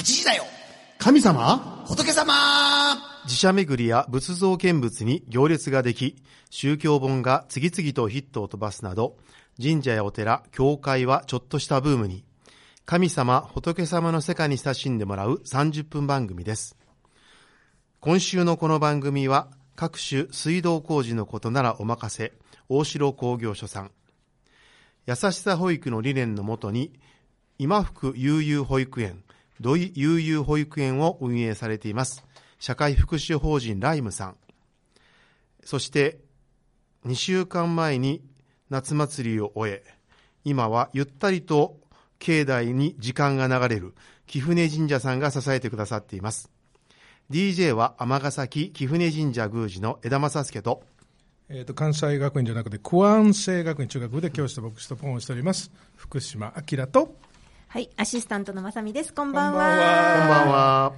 8時だよ神様？仏様自社巡りや仏像見物に行列ができ、宗教本が次々とヒットを飛ばすなど、神社やお寺、教会はちょっとしたブームに、神様、仏様の世界に親しんでもらう30分番組です。今週のこの番組は、各種水道工事のことならお任せ、大城工業所さん。優しさ保育の理念のもとに、今福悠々保育園、土井悠々保育園を運営されています。社会福祉法人ライムさん。そして、2週間前に夏祭りを終え、今はゆったりと境内に時間が流れる貴船神社さんが支えてくださっています。DJ は尼崎貴船神社宮司の枝正助と、えー、と関西学院じゃなくて、九安生学院中学部で教師と牧師とポンをしております、福島明と、はい、アシスタントのまさみです。こんばんは。こんばんは。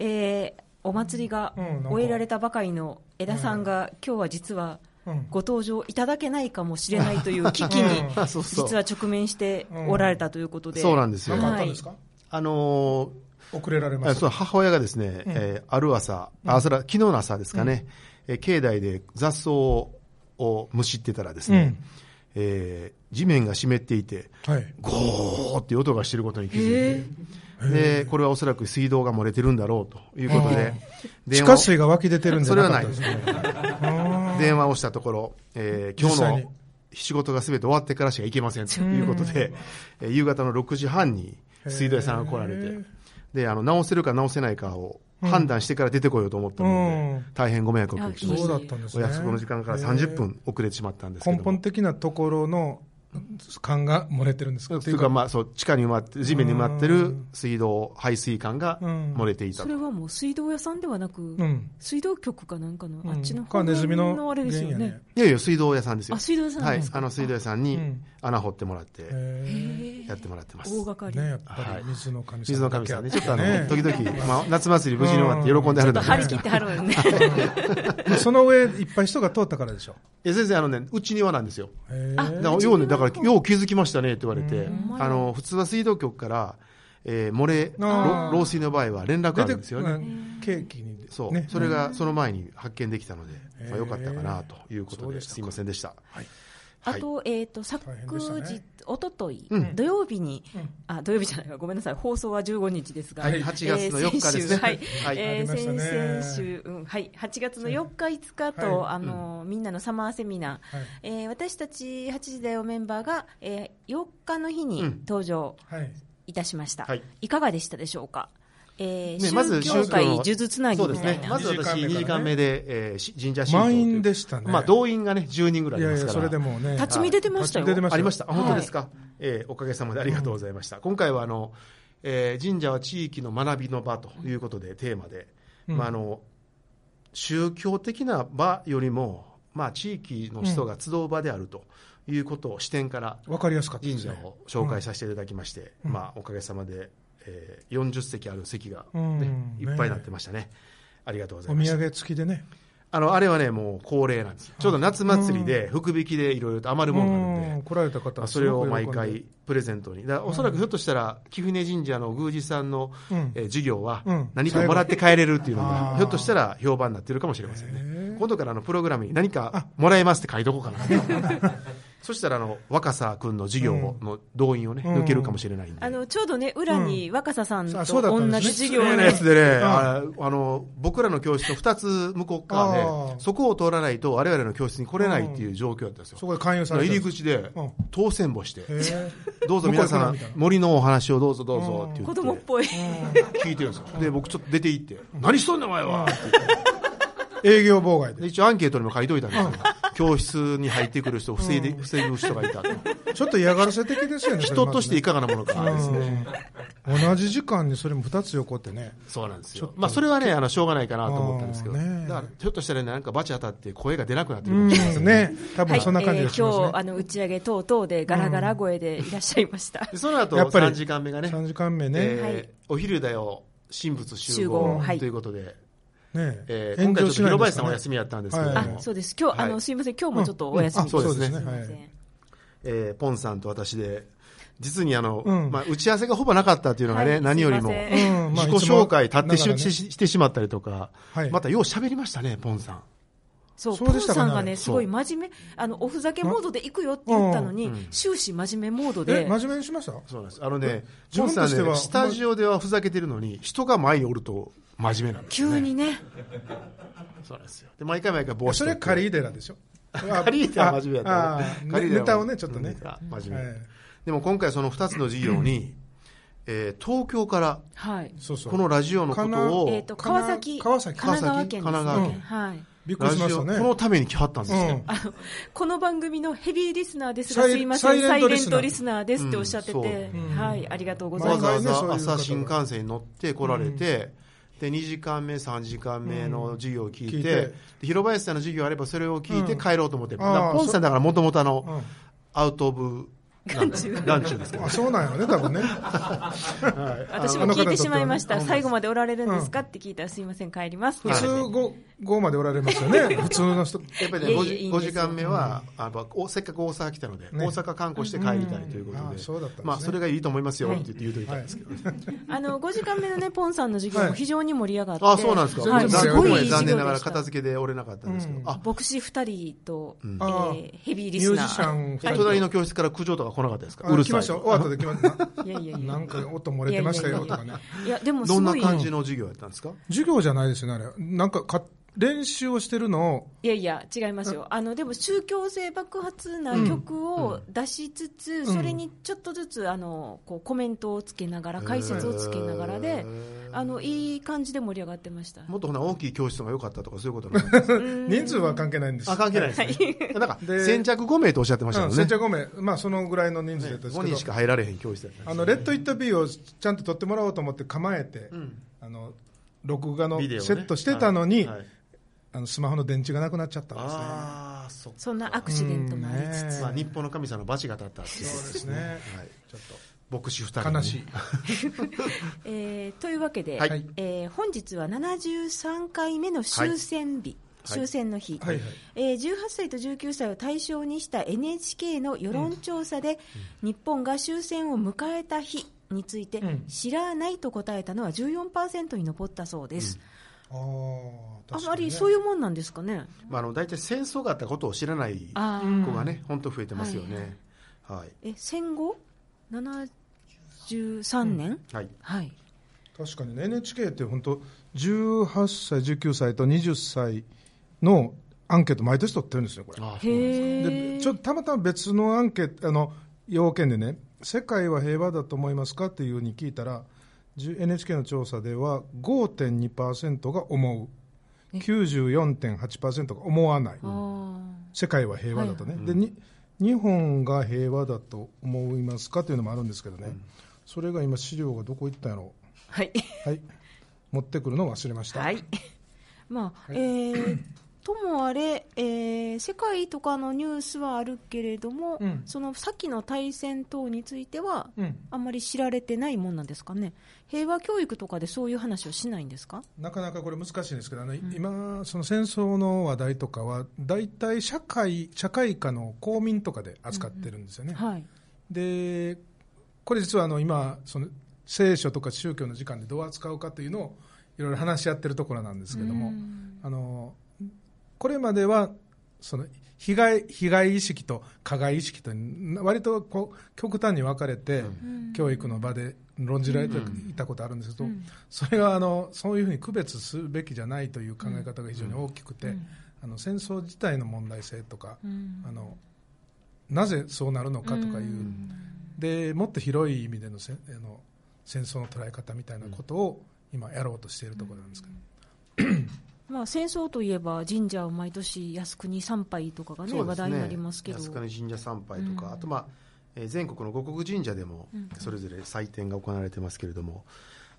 えーお祭りが終えられたばかりの枝さんが、今日は実はうん。ご登場いただけないかもしれないという 危機に実は直面しておられたということで、そうなんですよ。何かあったんですか、あの遅れられまー、すそう母親がですね、えーある朝、あ、それは昨日の朝ですかね、えー境内で雑草をむしってたらですね、えー地面が湿っていて、はい、ゴーって音がしていることに気づいて、で、これはおそらく水道が漏れてるんだろうということで、地電話下水が湧き出てるんじゃなかったですね。を電話をしたところ、えー今日の仕事がすべて終わってからしか行けませんということで、えー夕方の6時半に水道屋さんが来られて、で、あの、直せるか直せないかを判断してから出てこようと思ったので、うん大変ご迷惑をおかけしましそうた。だったんですね。お約束の時間から30分遅れてしまったんですけども。根本的なところの管が漏れてるんですか？というか、まあ、そう、地下に埋まって、地面に埋まってる水道、排水管が漏れていたと。それはもう水道屋さんではなく、うん。水道局かなんかの、うんあっちのか方ネズミののあれですよね原因や。いやいや、水道屋さんですよ。あ、水道屋さんはいなんです。か？あの、水道屋さんにうん穴掘ってもらって、やってもらってます。大掛かり。ーね、やっぱり水の神様。水の神様ね。ちょっとあの、ね時々、まあ、夏祭り無事に終わって喜んではるんだ張り切ってはるんね。その上、いっぱい人が通ったからでしょ？いや、全然あのね、内庭なんですよ。へあーだから、ようね、だから、よう気づきましたねって言われてん、あの、普通は水道局から、えー漏れ、漏水の場合は連絡あるんですよね。うん。ケーキに。そう、ね。それがその前に発見できたので、まあ、よかったかなということで、すいませんでした。はい。あと、えっ、と、昨日ね、おととい、うん。土曜日に、うん。あ、土曜日じゃないか、ごめんなさい、放送は15日ですが、はい。8月の4日ですね。先週はい、はい。え先々週、うん、はい、8月の4日、5日と、はい。あの、みんなのサマーセミナー、はい。えー私たち8時だよメンバーが、えー4日の日にうん。登場はい。いたしました。はい。い、かがでしたでしょうか？えーねまず宗教界宗教の数珠つなぎそうですみたいな。。ねまず私、2 2時間目で、えーし神社神道という満員でしたねまあ、動員がね、10人ぐらいいやいや、いますから。それでもね。立ち見出てましたよ。ありました。本当ですか？えーおかげさまでありがとうございました。今回は、あの、えー神社は地域の学びの場ということで、テーマで、うんまあ、あの、宗教的な場よりも、まあ、地域の人が集う場であるということを視点から、わかりやすかったで神すね。社を紹介させていただきまして、うんまあ、おかげさまで、えー40席ある席が、うんねねいっぱいになってましたね。ありがとうござおいました。土産付きでね。あの、あれはね、もう恒例なんです。ちょうど夏祭りで、福引きでいろいろと余るものがあるんで、うん来られた方それを毎回プレゼントに。だおそらくひょっとしたら、貴船神社の宮司さんの、うんえー授業はうん何かもらって帰れるっていうのが、ひょっとしたら評判になってるかもしれませんへね。ー今度からあのプログラムに何かもらえますって書いとこうかな。そしたらあの若狭君の授業の動員をね、うん。抜けるかもしれないんで。あの、ちょうどね、裏に若狭さんとあそうだった同んですね。じ授業を綺麗なやつでね、ん。ああの、僕らの教室の2つ向こう側でそこを通らないと我々の教室に来れないっていう状況だったんですよ。そこで勧誘されて入り口でうん。当選簿して、へ どうぞ皆さん森のお話をどうぞどうぞって言って。子供っぽい。聞いてるんですよ。で僕ちょっと出て行って「何しとんねんお前は」って言ってー営業妨害で。で一応アンケートにも書いといたんですよ教室に入ってくる人を防いで防ぐ人がいたと。ちょっと嫌がらせ的ですよね。人としていかがなものかですね。うん。同じ時間にそれも2つ横ってね。そうなんですよ。まあそれはねあのしょうがないかなと思ったんですけど。ねだからひょっとしたらねなんかバチ当たって声が出なくなってるうんかもしれねね。多分そんな感じがしますね。えー今日、。あの、打ち上げ等々でガラガラ声でいらっしゃいました。でその後やっぱり3時間目がね。3時間目ね。えーはい。お昼だよ神仏集集合合はい。ということでねえ。ー今回ちょっと広林さんお休みやったんですけども、はい。あ、そうです。今日、あの、はいすいません、今日もちょっとお休みうんあそうですね。はい。えーポンさんと私で、実にあの、うん。まあ、打ち合わせがほぼなかったというのがね、はい。何よりも、自己紹介、立ってし,、ね。してしまったりとか、はい。またよう喋りましたね、ポンさん。そう、そうポンさんがね、すごい真面目、あの、おふざけモードで行くよって言ったのに、終始真面目モードで、え真面目にしました？そうなんです。あのね、自ポンさんね、スタジオではふざけてるのに、人が前におると真面目なんですよ、ね。急にね、そうなんですよ。で、毎回毎回帽子それはカリーデラでしょ。カリーデラは真面目やったあねあカリーデラはネタをねちょっとね。真面目。はい。でも今回その2つの授業に、えー東京からはい。そうそう。このラジオのことを、えっ、と、川崎、川崎。神奈川県です神奈ね。はい。びっくりしましたね。このために来はったんですよ。この番組のヘビーリスナーですが、すいません、サイレントリスナーですっておっしゃってて、うんはい、ありがとうござわいます。ざわざそういう方朝新幹線に乗って来られて、で2時間目、3時間目の授業を聞いて,、聞いて。で広林さんの授業あればそれを聞いてうん。帰ろうと思って、あーだからポンさんだからもともとあの、うん。アウト・オブ・眼中。眼中ですけど。あ、そうなんやね、多分ね。私も聞いてしまいました。最後までおられるんですか？って聞いたら、すいません、帰ります。普通5、5までおられますよね、普通の人。やっぱりね、5, いえいえ時5いいんですよ。時間目は、あのおせっかく大阪来たので、ね。大阪観光して帰りたいということで、うんあそうだったんですね。まあ、それがいいと思いますよはい。って言って言うといたんですけど、あの、5時間目のね、ポンさんの授業も非常に盛り上がって。あそうなんですか、はい、すごいいい残念ながら。片付けで折れなかったんですけど、うんあ。牧師2人と、ん。えあーーヘビーリミュー。スナー。ジシャンえ隣の教室から苦情とか来なかったですか、あうるさい来ました。で来ました。いやいやいや。なんか音漏れてましたよとかね。いや、でもすどんご。ない感じの授業やったんですか、授業じゃないですよね、あれ。なんかか、練習をしてるのを、いやいや、違いますよ。あの、でも宗教性爆発な曲を出しつつ、ん。それにちょっとずつ、あの、こう、コメントをつけながら、解説をつけながらで、あの、いい感じで盛り上がってました。もっとほな大きい教室が良かったとか、そういうことなんです。か 人数は関係ないんです。あ関係ないですね、なんかで先着5名とおっしゃってましたうん、もんね、先着5名、まあそのぐらいの人数だったんです5けど。人し、か入られへん教室だったあの、レッド・イット・ビーをちゃんと撮ってもらおうと思って構えて、ん。あの、録画のセットしてたのに、はい。はいあのスマホの電池がなくなっちゃったんですね。ああ、そそんなアクシデントもありつつ。まあ、日本の神様の罰が当たったっていうことそうですね。はい、ちょっ牧師2人、と悲しい。えーというわけで、はい。えー本日は73回目の終戦日、はい。終戦の日、はい。はい。えー18歳と19歳を対象にした NHK の世論調査で、日本が終戦を迎えた日について、うん。知らないと答えたのは14%に上ったそうです、あーあ確かにね。まりそういうもんなんですかね。まあ、あの大体戦争があったことを知らない子がね、本当増えてますよね。はい、え戦後？73年、はい、はい、確かにね、NHK って本当、18歳、19歳と20歳のアンケート、毎年取ってるんですよ、これ。あへでちょっとたまたま別のアンケート、あの要件でね、世界は平和だと思いますかっていうふうに聞いたら、NHK の調査では5.2%が思う、94.8%が思わない、世界は平和だとね、でに日本が平和だと思いますかというのもあるんですけどね、それが今、資料がどこ行ったんやろはい。はい、持ってくるのを忘れました。はい。まあ、えーともあれ、えー世界とかのニュースはあるけれども、うんその先の対戦等については、うんあんまり知られてないもんなんですかね。平和教育とかでそういう話をしないんですか？なかなかこれ難しいんですけど、あの今、その戦争の話題とかは、大体社会社会科の公民とかで扱ってるんですよね。はい。で、これ実はあの今、その聖書とか宗教の時間でどう扱うかというのをいろいろ話し合ってるところなんですけども、あのこれまではその被害被害意識と加害意識と割とこう極端に分かれて、教育の場で論じられていたことあるんですけど、それがあのそういうふうに区別するべきじゃないという考え方が非常に大きくて、あの戦争自体の問題性とか、あのなぜそうなるのかとかいう、でもっと広い意味でのせあの戦争の捉え方みたいなことを今やろうとしているところなんですけど、まあ、戦争といえば神社を毎年靖国参拝とかが、ねそうです話題になりますけど。靖国神社参拝とか、あと、まあえー全国の五国神社でもそれぞれ祭典が行われてますけれども、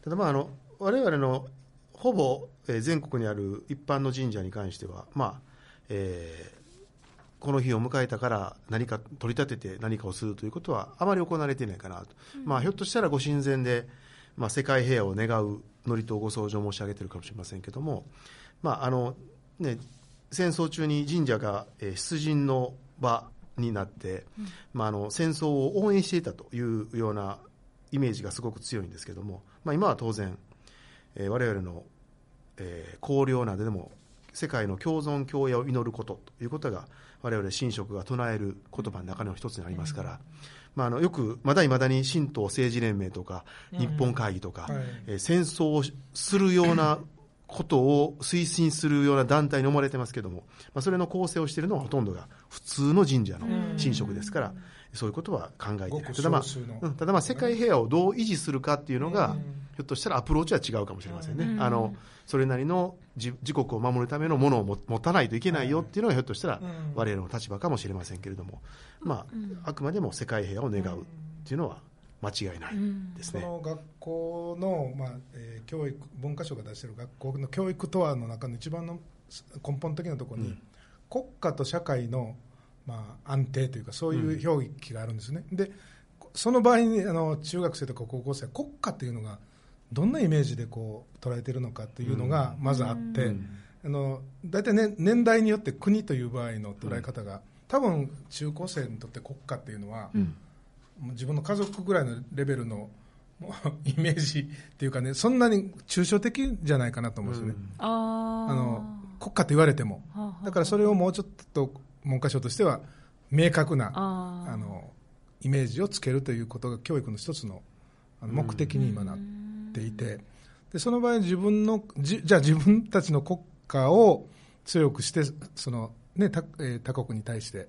ただ、まあ、あの我々のほぼ、えー全国にある一般の神社に関しては、まあえーこの日を迎えたから何か取り立てて何かをするということはあまり行われていないかなと、まあ、ひょっとしたらご神前で、まあ、世界平和を願う祝詞とご奏上申し上げているかもしれませんけども、まああのね、戦争中に神社が、えー出陣の場になって、まあ、あの戦争を応援していたというようなイメージがすごく強いんですけども、まあ、今は当然、えー我々の、えー綱領などでも世界の共存共栄を祈ることということが我々神職が唱える言葉の中の一つになりますから、まあ、あのよくまだいまだに神道政治連盟とか日本会議とか、はい。えー戦争をするようなことを推進するような団体に思われてますけども、まあ、それの構成をしているのはほとんどが普通の神社の神職ですから、そういうことは考えてい。ない。ただまあただまあ世界平和をどう維持するかっていうのが、うん。ひょっとしたらアプローチは違うかもしれませんね。うん。あのそれなりの自自国を守るためのものをも持たないといけないよっていうのがひょっとしたらうん。我々の立場かもしれませんけれども、まあ、あくまでも世界平和を願うっていうのは間違いないですね。その学校の、まあえー教育文科省が出している学校の教育とはの中の一番の根本的なところに、うん。国家と社会の、まあ、安定というかそういう表記があるんですね、でその場合にあの中学生とか高校生は国家というのがどんなイメージでこう捉えているのかというのがまずあって、うん。あの大体、ね、年代によって国という場合の捉え方が、多分中高生にとって国家っていうのは、自分の家族ぐらいのレベルのもう イメージっていうかね、そんなに抽象的じゃないかなと思うんですよね、あー。あの国家と言われても、はあはあだからそれをもうちょっと文科省としては、明確なあのイメージをつけるということが教育の一つの目的に今なっていて、でその場合、自分のじじゃあ自分たちの国家を強くして、そのね他えー他国に対して、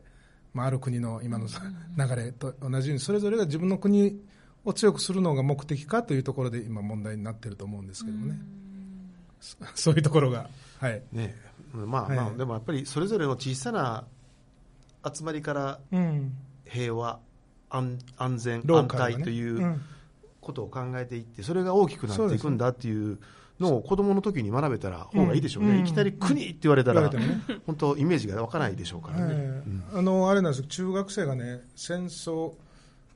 まあ、ある国の今の流れと同じように、それぞれが自分の国を強くするのが目的かというところで今、問題になっていると思うんですけどもね、そそういうところが。はい。ね。まあまあ、はいでもやっぱりそれぞれの小さな集まりからうん、平和、安安全、安泰というん。ことを考えていって、それが大きくなっていくんだっていうのを子供の時に学べたら方がいいでしょうね。うん。いきなり国って言われたら、言われてもね。本当イメージが湧かないでしょうからね。ええあのあれなんです中学生がね戦争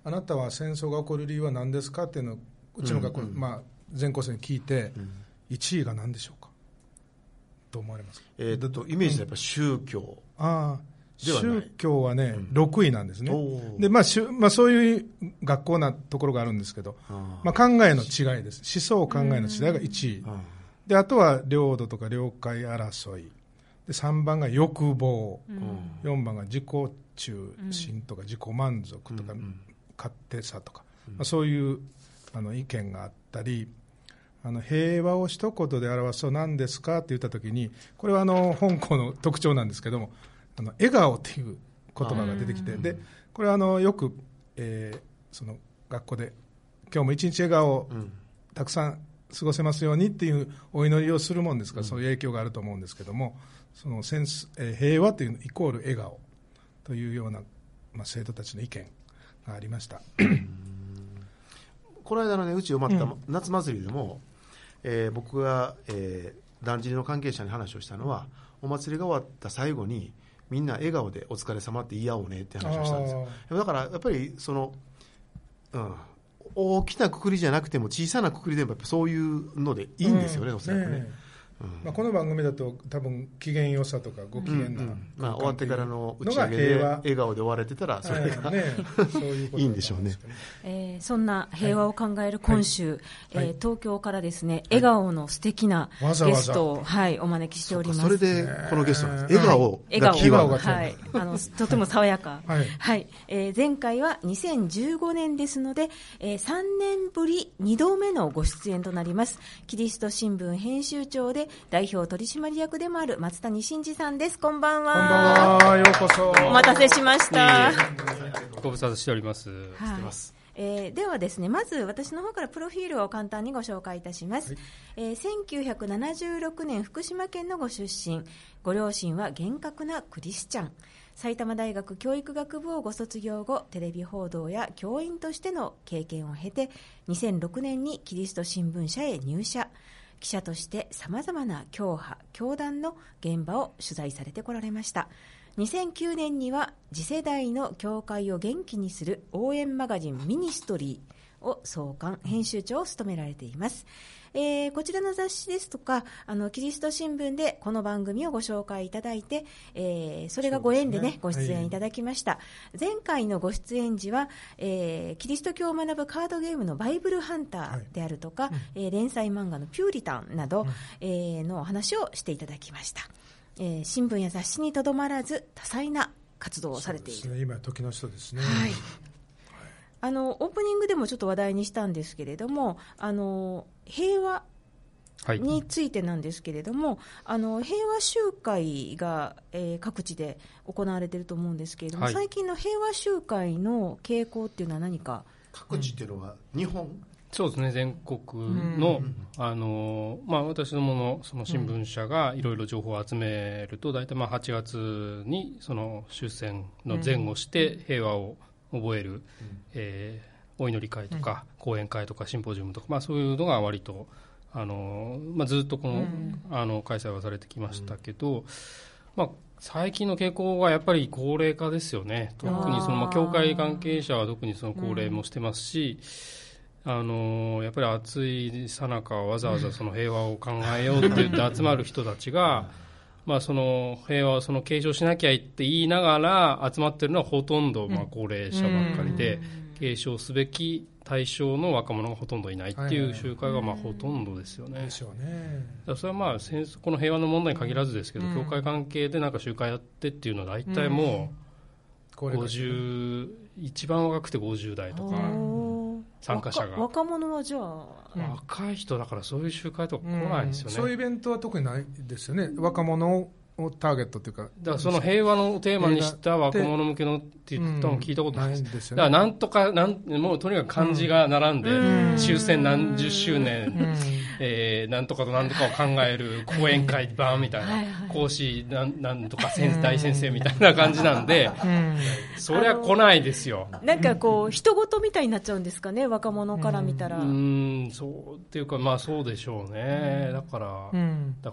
あなたは戦争が起こる理由は何ですかっていうのをうちの学校、うんうんまあ、全校生に聞いて、うん。1位が何でしょうか？どう思われますか？えーっとイメージはやっぱ宗教、ああ宗教はね、うん。6位なんですね。で、まあしゅまあ、そういう学校なところがあるんですけど、あー。まあ、考えの違いです。思想考えの違いが1位、あであとは領土とか領海争い。で3番が欲望、ーうん。4番が自己中心とか自己満足とか、勝手さとか、まあ、そういうあの意見があったりあの平和を一言で表すと何ですかって言ったときにこれはあの香港の特徴なんですけどもあの笑顔っていう言葉が出てきてでこれはあのよく、えーその学校で今日も一日笑顔をうん。たくさん過ごせますようにっていうお祈りをするもんですから、そういう影響があると思うんですけども、そのセンス、えー平和というイコール笑顔というような、まあ、生徒たちの意見がありました。この間のね、うち埋まったうん。夏祭りでも、えー僕が、えーだんじりの関係者に話をしたのは、お祭りが終わった最後に、みんな笑顔でお疲れ様って言い合おうねって話をしたんですよ。だからやっぱりその、うん、大きなくくりじゃなくても小さなくくりでもやっぱそういうのでいいんですよね、うんおそらくね。ねうんまあ、この番組だと多分機嫌良さとかご機嫌な、うんうん。まあ、終わってからの打ち上げで笑顔で終われてたら、それが、はい。ね、そういうこといいんでしょうね。えーそんな平和を考える今週、はい。えー東京からですね、笑顔の素敵なわざわざ。ゲストを、はい、お招きしております。それでこのゲストなんです。ね。笑顔笑顔がキーワード。笑顔がはい、あのとても爽やか、はい。えー前回は2015年ですので、え3年ぶり2度目のご出演となります。キリスト新聞編集長で代表取締役でもある松谷真二さんですこんばんはこんばんは、ようこそ。お待たせしました。ご無沙汰しております。はいますえーではですね、まず私の方からプロフィールを簡単にご紹介いたします。えー1976年福島県のご出身、ご両親は厳格なクリスチャン。埼玉大学教育学部をご卒業後、テレビ報道や教員としての経験を経て、2006年にキリスト新聞社へ入社。記者として様々な教派、教団の現場を取材されてこられました。2009年には次世代の教会を元気にする応援マガジンミニストリーを創刊、編集長を務められています。えーこちらの雑誌ですとか、あの、キリスト新聞でこの番組をご紹介いただいて、えーそれがご縁でね、ね出演いただきました。前回のご出演時は、えーキリスト教を学ぶカードゲームのバイブルハンターであるとか、えー連載漫画のピューリタンなど、えーのお話をしていただきました。えー新聞や雑誌にとどまらず、多彩な活動をされているね今時の人ですね。はい。あのオープニングでもちょっと話題にしたんですけれども、あの平和はい。についてなんですけれども、あの平和集会が、えー各地で行われていると思うんですけれども、はい。最近の平和集会の傾向っていうのは何か、各地っていうのは日本、そうですね、全国の、あの、まあ、私どものその新聞社がいろいろ情報を集めると、大体まあ8月にその終戦の前後して平和を覚える、えーお祈り会とか、講演会とかシンポジウムとか、まあ、そういうのが割と、あの、まあ、ずっとこの、あの、開催はされてきましたけど、まあ、最近の傾向はやっぱり高齢化ですよね。特にその、まあ、教会関係者は特にその高齢もしてますし、あのやっぱり暑いさなかわざわざその平和を考えようって言って 集まる人たちが、まあ、その平和をその継承しなきゃいって言いながら集まってるのはほとんどまあ高齢者ばっかりで、継承すべき対象の若者がほとんどいないっていう集会がまあほとんどですよね。でしょうね。だからそれはまあ戦争この平和の問題に限らずですけど、うん。教会関係でなんか集会やってっていうのは大体もう高齢化してる50、一番若くて50代とか、参加者が若若者はじゃあ、うん若い人だからそういう集会とか来ないですよね。そういうイベントは特にないですよね。若者をターゲットっていうか。だからその平和のテーマにした若者向けのって言ったの聞いたことないです。ないんですよだからね。なんとかなん、もうとにかく漢字が並んで、うん終戦何十周年、うんえーなんとかとなんとかを考える講演会版みたいはいはいな、講師なんなんとか先大先生みたいな感じなんで、うんそりゃ来ないですよ。なんかこう、人事みたいになっちゃうんですかね、若者から見たら。うーん、そうっていうか、まあそうでしょうね。だから、うんだ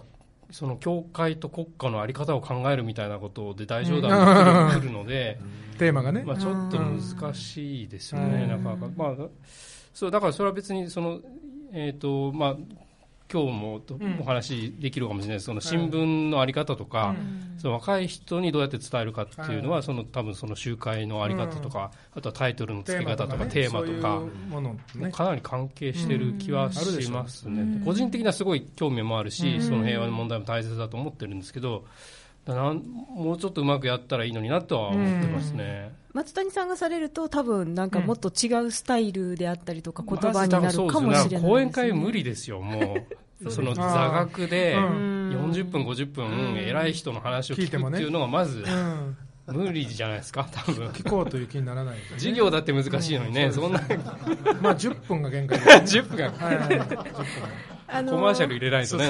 その教会と国家の在り方を考えるみたいなことで大冗談が来るので、テーマがね。まあ、ちょっと難しいですよね、うんなかなか、まあ、そうだからそれは別にその、えーとまあ、今日もお話できるかもしれないです、その新聞の在り方とか、その若い人にどうやって伝えるかっていうのは、はいその多分その集会の在り方とか、あとはタイトルの付け方とか、ねテーマとか。かなり関係してる気はしますね、うん。個人的にはすごい興味もあるし、うん。その平和の問題も大切だと思ってるんですけど、もうちょっとうまくやったらいいのになとは思ってますね。松谷さんがされると、多分なんかもっと違うスタイルであったりとか、言葉になるかもしれない。講演会無理理ですよ、もう。その座学でうん。40分、50分、偉い人の話を聞聞いてもねくっていうのがまずうん無理じゃないですか、多分。聞こうという気にならない。授業だって難しいのにね、そんな。まあ10分が限界です。10分がはいはいはい10分あのコマーシャル入れないとね。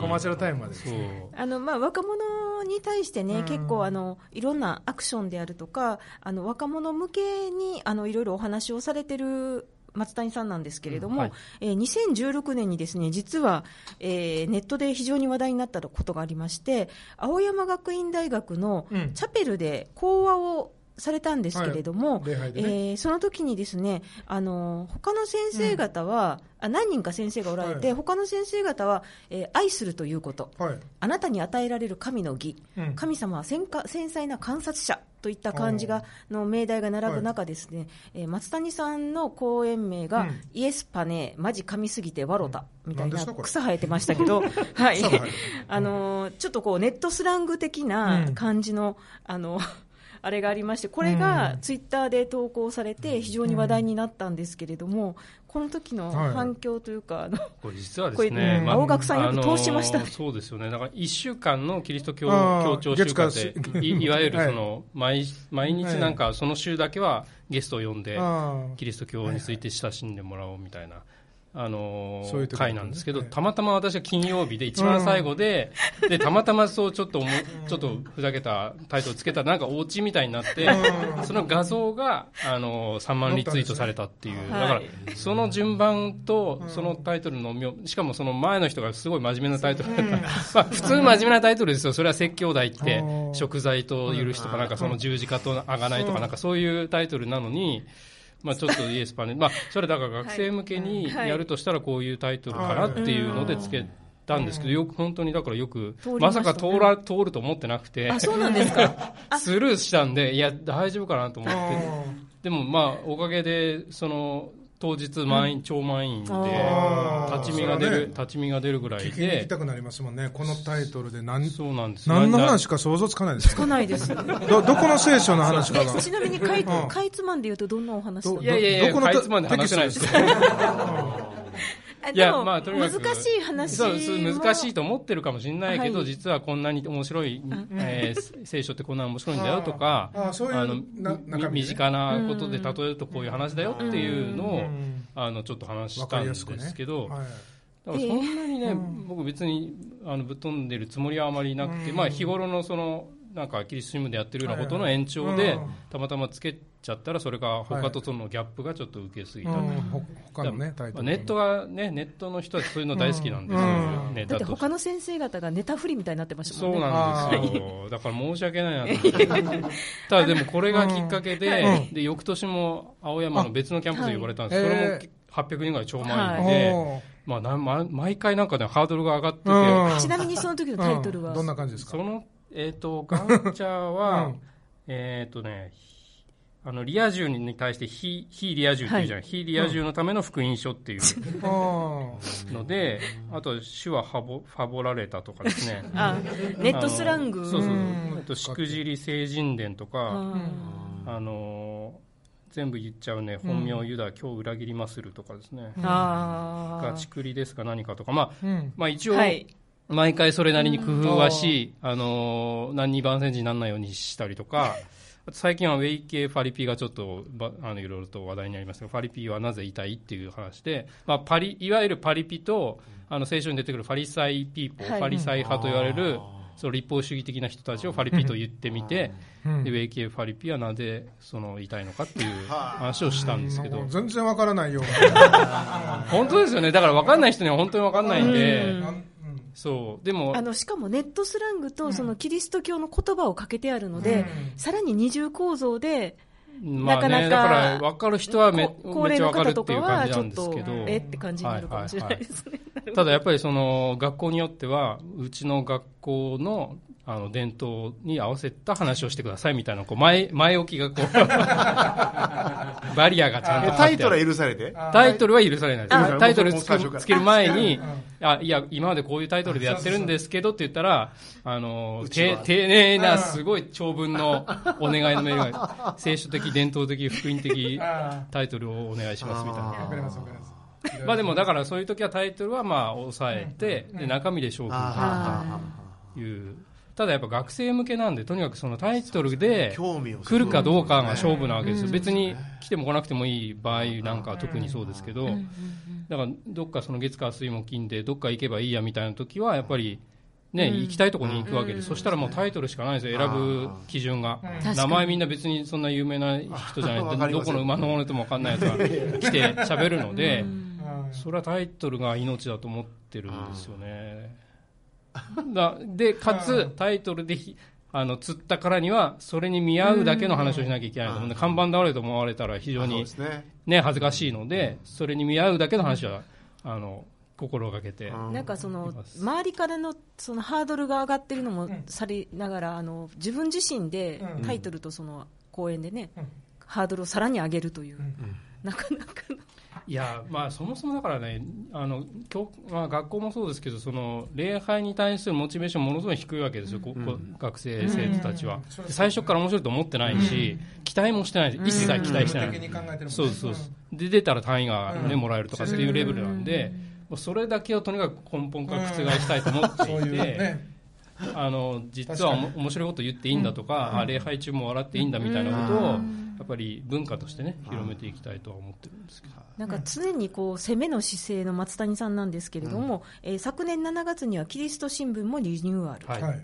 コマーシャルタイムまでですそう。あのまあ、若者に対してね、うん。結構あのいろんなアクションであるとかあの若者向けにあのいろいろお話をされてる松谷さんなんですけれども、うんはい。えー2016年にですね実は、えーネットで非常に話題になったことがありまして青山学院大学のうん。チャペルで講話をされたんですけれども、礼拝でね。えーその時にですねあの他の先生方は、あ何人か先生がおられて、はい。他の先生方は、えー愛するということ。はい。あなたに与えられる神の義、うん。神様は繊か繊細な観察者といった漢字がの命題が並ぶ中ですね、えー松谷さんの講演名が、うん。イエスパネマジ神すぎてワロタみたいな草生えてましたけど、はい。あのーちょっとこうネットスラング的な感じの、あのあれがありまして、これうん。がツイッターで投稿されて、非常に話題になったんですけれども、この時のはい。反響というか、あのこれ実はですね、うんまあ青学さんよく通しましたね。あのーそうですよね。だから1週間のキリスト教協調週間月で火、いいわゆるその、毎毎日はいなんかその週だけはゲストを呼んで、あキリスト教について親しんでもらおうみたいな。あのーそういう時会なんですけど、はい。たまたま私は金曜日で一番最後で、で、たまたまそうちょっと思う、ちょっとふざけたタイトルつけたらなんかお家みたいになって、その画像が、あのー3万リツイートされたっていう。だからはい、その順番と、そのタイトルの妙、しかもその前の人がすごい真面目なタイトルだった。まあ、普通真面目なタイトルですよ。それは説教題ってう、ん。食材と許しとか、なんかその十字架とあがないとか、なんかそういうタイトルなのに、まあ、ちょっとイエスパネル、まあ、それだから学生向けにはい。やるとしたらこういうタイトルかなっていうのでつけたんですけど、よく本当にだからよくまさか通ら通ると思ってなくて。あ、、そうなんですか？スルーしたんで、いや、大丈夫かなと思って、あでもまあ、おかげで、その当日満員、超満員で立ち見が出る、立ち見が出るぐらい聞きたくなりますもんね、このタイトルで。何そうなんです。何のな話か想像つかないですつかないです。ど どこの聖書の話かがえちなみにかい、うん。かいつまんで言うとどんなお話いやいやいや、どこのかいつまんで話せないです いやまあとにかく難しい話そうそうも難しいと思ってるかもしれないけど、はい。実はこんなに面白い、えー聖書ってこんな面白いんだよとかあーあーそういうあの身ね身近なことで例えるとこういう話だよっていうのを、うん。あのちょっと話わしたんですけど、はいだからそんなにね、うん僕別にあのぶっ飛んでるつもりはあまりなくて、まあ日頃のそのなんかキリスト新聞でやってるようなことの延長でたまたまつけちゃったらそれが他とそのギャップがちょっと受けすぎた。と。うんほ他のねタイトルまあネットがねネットの人はそういうの大好きなんですよ、うん。ネタとしてだって他の先生方がネタ振りみたいになってましたもんね。そうなんですよ、だから申し訳ないなと思って、ただでもこれがきっかけで、うんで翌年も青山の別のキャンパスに呼ばれたんです、はいそれもえー800人ぐらい超満員で、まあ、なんま毎回なんかね、ハードルが上がってて、うん。ちなみにその時のタイトルは、うん。どんな感じですか？その、えっ、と、ガンチャは、うん。えっとね、あのリア充に対して非非リア充っていうじゃん、非リア充のための福音書っていう。ので、あと手話ファボファボられたとかですね。あネットスラング。そうそうう。ん。あとしくじり聖人伝とか、ああのー全部言っちゃうね。本名ユダ、今日裏切りまするとかですね、あガチクリですか何かとか。まあうん。まあ一応、はい。毎回それなりに工夫はし、あのー何に番宣時にならないようにしたりとか、最近はウェイ系ファリピがちょっとばあのいろいろと話題になりましたが、ファリピはなぜ痛いっていう話で、まあ、パリいわゆるパリピと、あの聖書に出てくるファリサイピーポー、はい。ファリサイ派と言われる、その立法主義的な人たちをファリピと言ってみて、うん。でウェイ系ファリピはなぜその痛いのかっていう話をしたんですけど、全然わからないよ 本当ですよね、だから分かんない人には本当に分かんないんで、そう、でもあ、のしかもネットスラングとそのキリスト教の言葉をかけてあるので、さらに二重構造で、まあね、なかなかだから分かる人はめこ高齢の方とかはちょっとえって感じになるかもしれないですね。ただやっぱりその学校によっては、うちの学校のあの伝統に合わせた話をしてくださいみたいなこう前 前置きがこう バリアがちゃんとえタイトルはは許されて？タイトルは許されないです。あタイトルつけつける前にあいや今までこういうタイトルでやってるんですけどって言ったらあの丁寧なすごい長文のお願いのメールが聖書的伝統的福音的あタイトルをお願いしますみたいな。ー。わかりますわかります。まあでもだからそういう時はタイトルはまあ抑えて、で中身で勝負あという。ただやっぱ学生向けなんで、とにかくそのタイトルで興味を来るかどうかが勝負なわけですよ。別に来ても来なくてもいい場合なんかは特にそうですけど、だからどっかその月火水木金でどっか行けばいいやみたいな時はやっぱりね、行きたいところに行くわけで、そしたらもうタイトルしかないんですよ、選ぶ基準が。名前みんな別にそんな有名な人じゃない。どこの馬のものとも分かんないやつが 来て喋るので、それはタイトルが命だと思ってるんですよね。だで、かつタイトルでひあの釣ったからには、それに見合うだけの話をしなきゃいけないと思うんで、看板倒れと思われたら非常にですね。ね、恥ずかしいので、それに見合うだけの話は、あの、心がけて。うん。なんかその周りからのそのハードルが上がってるのもされながらあの自分自身でうん。タイトルとその講演でねうん。ハードルをさらに上げるという。うん。なかなかのいや、まあ、そもそもだからね、あの教まあ、学校もそうですけど、その礼拝に対するモチベーション、ものすごい低いわけですよ、ここ学生、生徒たちは、うん。で最初から面白いと思ってないし、期待もしてないし、一切期待してない、そうそうで出たら単位が、ねうんもらえるとかっていうレベルなんで、それだけをとにかく根本から覆したいと思っていて。ね。あの実は面白いこと言っていいんだとか、あ礼拝中も笑っていいんだみたいなことを、やっぱり文化としてね、広めていきたいとは思ってるんですけど。なんか常にこう攻めの姿勢の松谷さんなんですけれども、えー昨年7月にはキリスト新聞もリニューアル、はい。ははい。い。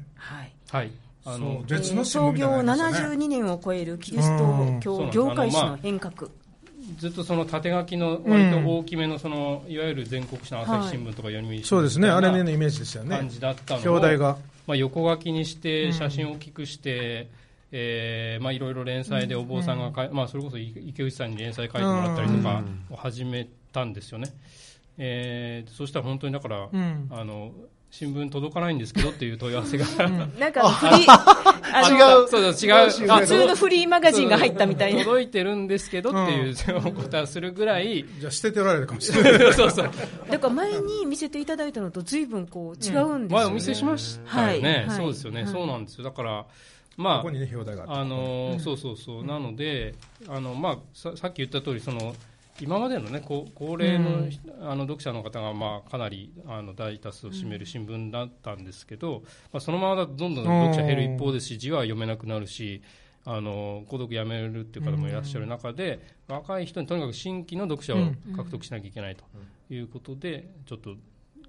はい。あの別の創業になりましたね72年を超えるキリストうん。教業界史のあのまあ変革、ずっとその縦書きの割と大きめのその、いわゆる全国紙の朝日新聞とか読売新聞そうですね。あれみたいなのイメージでしたよね。感じだったのをまあ、横書きにして写真を大きくして、えーまあ、いろいろ連載でお坊さんがかい、まあ、それこそ池内さんに連載書いてもらったりとかを始めたんですよね。えー、そしたら本当にだから、うん。あの新聞届かないんですけどっていう問い合わせが、なんかフリー、あの違う。そうそう違う。普通のフリーマガジンが入ったみたいな。届いてるんですけどっていう、そのことはするぐらいじゃあ捨てておられるかもしれない。そうそう。だから前に見せていただいたのと随分こう違うんですよ、ね。前お見せしましたよね、はい。はい。そうですよね、はい。そうなんですよ。だからまあここにね、表題があ。あのそうそうそう、なので、あのまあ、ささっき言った通りそり、今までのね、こ高齢の,、あの読者の方が、まあ、かなりあの大多数を占める新聞だったんですけど、まあ、そのままだとどんどん読者減る一方ですし、字は読めなくなるし、あの孤独やめるっていう方もいらっしゃる中で、若い人にとにかく新規の読者を獲得しなきゃいけないということで、ちょっと。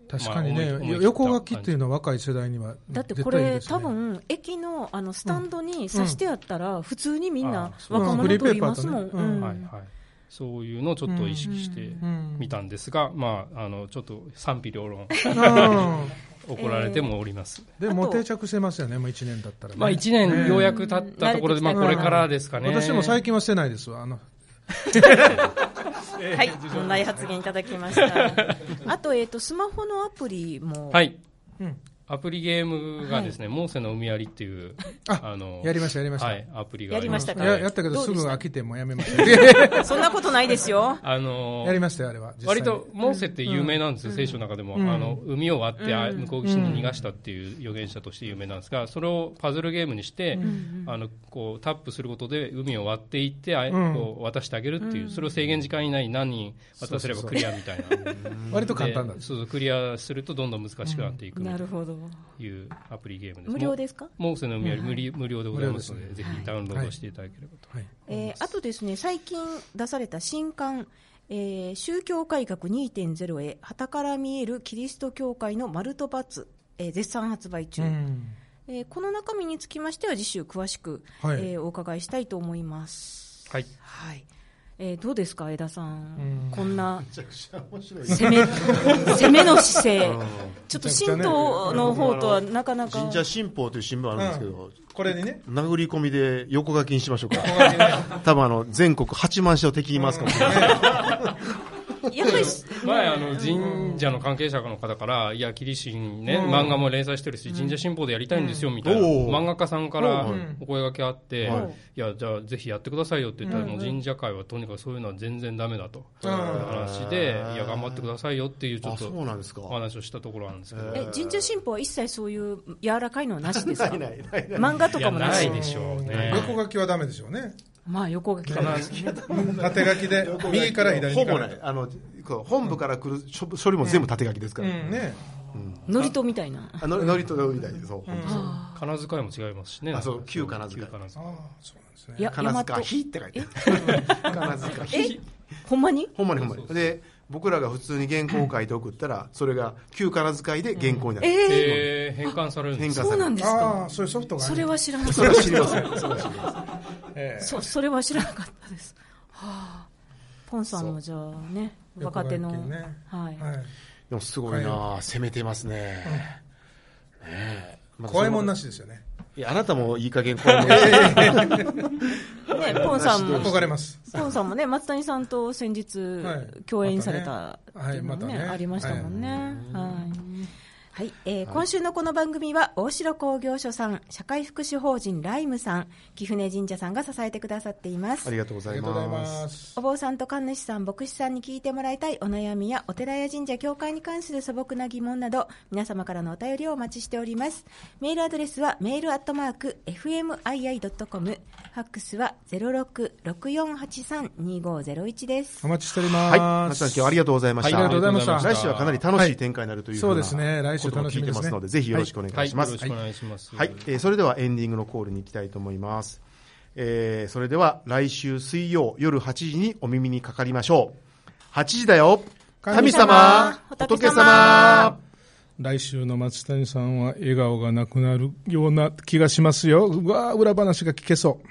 確かにね、まあ横書きっていうのは若い世代にはだってこれ、絶対いいですね。多分駅のあのスタンドに刺してあったら、普通にみんな若者と言いますもん。はいはい、そういうのをちょっと意識してみたんですが、まあ、あのちょっと賛否両論うん。怒られてもおります、でももう定着してますよね、もう1年だったらね。まあ、1年ようやく経ったところで、まあ、うんこれからですかね、私も最近はしてないですわ。あの。はい、問題発言いただきました。あと、えっ、と、スマホのアプリも。はい、うんアプリゲームがですね、モーセの海やりっていう、あのやりました、やりました。はい、アプリがありやりましたか？ややったけど、すぐ飽きてもうやめました。そんなことないですよ。あのやりましたよ、あれは。割とモーセって有名なんですよ、聖書の中でも、うん。あの海を割って向こう岸に逃がしたっていう預言者として有名なんですが、それをパズルゲームにして、あのこうタップすることで海を割っていって、あうん。こう渡してあげるっていう、それを制限時間以内に何人渡せればクリアみたいな。割と簡単なんです。でそうそうクリアするとどんどん難しくなっていくとなるほど。いうアプリゲームです。無料ですか？モーセの海より無料無料でございますので、ぜひダウンロードしていただければと。はい。えーあとですね、最近出された新刊、えー宗教改革2.0へ、旗から見えるキリスト教会のマルトバツ、えー絶賛発売中、うん。えーこの中身につきましては次週詳しく、はい。えーお伺いしたいと思います。はい。はいえーどうですか、江田さん、うん。こんな。攻め 攻めの姿勢、ちょっと神道の方とはなかなか、神社新報という新聞あるんですけど、これにね、殴り込みで横書きにしましょうか。多分あの、全国8万社を敵に回すかもしれない。やっぱり、前あの神社の関係者の方から、いや、キリシンね、漫画も連載してるし、神社新報でやりたいんですよみたいな、漫画家さんからうん。お声掛けあって、はい。いや、じゃあぜひやってくださいよって言ったら、もう神社会はとにかくそういうのは全然ダメだと、いう話で、いや、頑張ってくださいよっていうちょあ、っと。お話をしたところなんですけど、え神社新報は一切そういう柔らかいのはなしですか？ないないないない。漫画といや、かもなし。ないでしょうね。横書きはダメでしょうね。まあ横書きかな縦書きで、右から左ほぼない。あの、こう本部から来る書書類も全部縦書きですから。うんね。ノリとみたいなあの、ノリとみたいで、そう。本当そう金遣いも違いますしね。あそう旧金遣い旧金遣いああ、そうなんですね。や金塚ひって書いてある。金塚ひ。ほんまに？ほんまにほんまに。で、僕らが普通に原稿を書いて送ったら、それが旧金遣いで原稿になる。えええー変換されるんですか変換そうなんですあか？あ、そういうソフトがそれは知らなかっそれは知りません。それは知りません。ええたそそれは知らなかったですはあポンさんもじゃあね若手の、ねはい、はい。でもすごいな攻めてますね。ねえまた怖いもんなし。しですよね。いや、あなたもいい加減怖いもんなし。ねポンさんも。憧れます。ポンさんもね松谷さんと先日、はい。共演されたまたねっていうのもね,、はいまたね。ありましたもんね。はいはい、えー今週のこの番組は大城工業所さん社会福祉法人ライムさん貴船神社さんが支えてくださっていますありがとうございま。ますす。お坊さんと神主さん、牧師さんに聞いてもらいたいお悩みやお寺や神社、教会に関する素朴な疑問など、皆様からのお便りをお待ちしております。メールアドレスはメールアットマーク fmii.com、ファックスは0664832501ですお。待ちしておりはい。ます。松さん今日はありがとうございました。はいありがとうございました来週はかなり楽しい展開になるというふそうですね来週ことも聞いてますので、ぜひよろしくお願いします。はい、よろしくお願いします。はい、えーそれではエンディングのコールに行きたいと思います。えーそれでは来週水曜夜8時にお耳にかかりましょう。8時だよ神様仏様仏様来週の松谷さんは笑顔がなくなるような気がしますよ。うわー裏話が聞けそう。